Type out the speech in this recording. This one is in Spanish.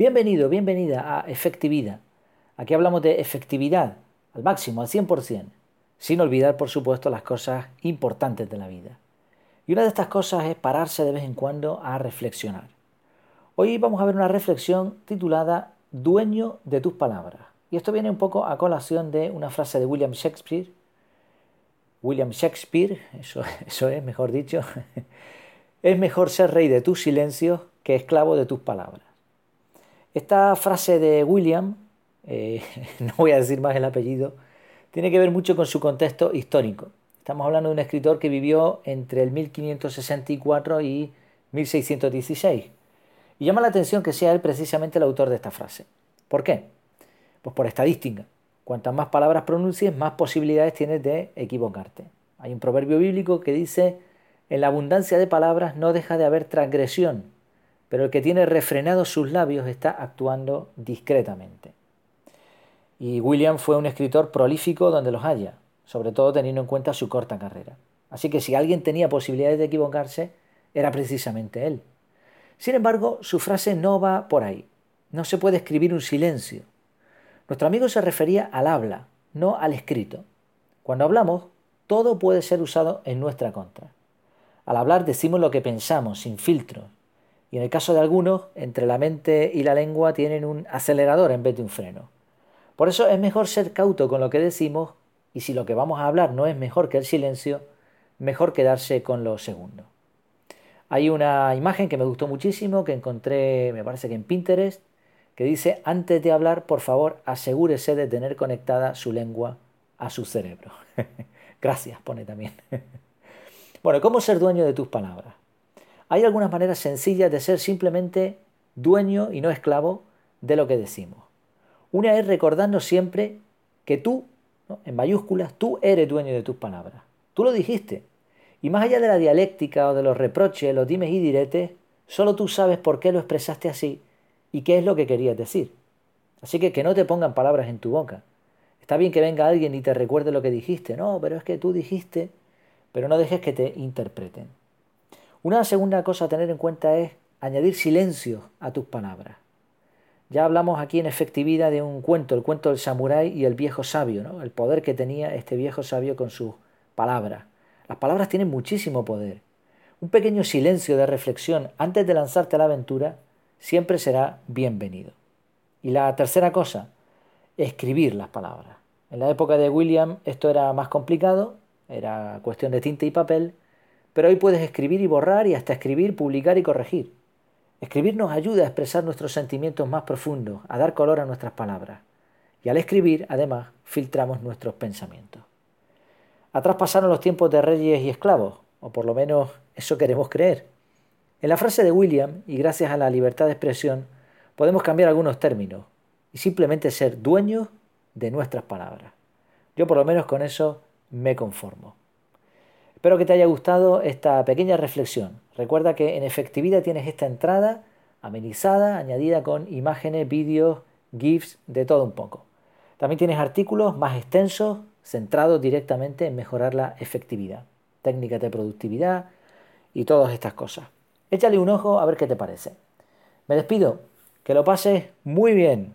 Bienvenido, bienvenida a Efectividad. Aquí hablamos de efectividad al máximo, al 100%, sin olvidar, por supuesto, las cosas importantes de la vida. Y una de estas cosas es pararse de vez en cuando a reflexionar. Hoy vamos a ver una reflexión titulada Dueño de tus palabras. Y esto viene un poco a colación de una frase de William Shakespeare. William Shakespeare, eso, eso es, mejor dicho, es mejor ser rey de tus silencios que esclavo de tus palabras. Esta frase de William, eh, no voy a decir más el apellido, tiene que ver mucho con su contexto histórico. Estamos hablando de un escritor que vivió entre el 1564 y 1616. Y llama la atención que sea él precisamente el autor de esta frase. ¿Por qué? Pues por estadística. Cuantas más palabras pronuncies, más posibilidades tienes de equivocarte. Hay un proverbio bíblico que dice, en la abundancia de palabras no deja de haber transgresión, pero el que tiene refrenados sus labios está actuando discretamente. Y William fue un escritor prolífico donde los haya, sobre todo teniendo en cuenta su corta carrera. Así que si alguien tenía posibilidades de equivocarse, era precisamente él. Sin embargo, su frase no va por ahí. No se puede escribir un silencio. Nuestro amigo se refería al habla, no al escrito. Cuando hablamos, todo puede ser usado en nuestra contra. Al hablar decimos lo que pensamos, sin filtros, y en el caso de algunos, entre la mente y la lengua tienen un acelerador en vez de un freno. Por eso es mejor ser cauto con lo que decimos y si lo que vamos a hablar no es mejor que el silencio, mejor quedarse con lo segundo. Hay una imagen que me gustó muchísimo, que encontré, me parece que en Pinterest, que dice, antes de hablar, por favor, asegúrese de tener conectada su lengua a su cerebro. Gracias, pone también. bueno, ¿cómo ser dueño de tus palabras? Hay algunas maneras sencillas de ser simplemente dueño y no esclavo de lo que decimos. Una es recordando siempre que tú, en mayúsculas, tú eres dueño de tus palabras. Tú lo dijiste. Y más allá de la dialéctica o de los reproches, los dimes y diretes, solo tú sabes por qué lo expresaste así y qué es lo que querías decir. Así que que no te pongan palabras en tu boca. Está bien que venga alguien y te recuerde lo que dijiste. No, pero es que tú dijiste, pero no dejes que te interpreten. Una segunda cosa a tener en cuenta es añadir silencio a tus palabras. Ya hablamos aquí en efectividad de un cuento, el cuento del samurái y el viejo sabio, ¿no? el poder que tenía este viejo sabio con sus palabras. Las palabras tienen muchísimo poder. Un pequeño silencio de reflexión antes de lanzarte a la aventura siempre será bienvenido. Y la tercera cosa, escribir las palabras. En la época de William esto era más complicado, era cuestión de tinta y papel, pero hoy puedes escribir y borrar y hasta escribir, publicar y corregir. Escribir nos ayuda a expresar nuestros sentimientos más profundos, a dar color a nuestras palabras. Y al escribir, además, filtramos nuestros pensamientos. Atrás pasaron los tiempos de reyes y esclavos, o por lo menos eso queremos creer. En la frase de William, y gracias a la libertad de expresión, podemos cambiar algunos términos y simplemente ser dueños de nuestras palabras. Yo por lo menos con eso me conformo. Espero que te haya gustado esta pequeña reflexión. Recuerda que en efectividad tienes esta entrada amenizada, añadida con imágenes, vídeos, GIFs, de todo un poco. También tienes artículos más extensos, centrados directamente en mejorar la efectividad, técnicas de productividad y todas estas cosas. Échale un ojo a ver qué te parece. Me despido, que lo pases muy bien.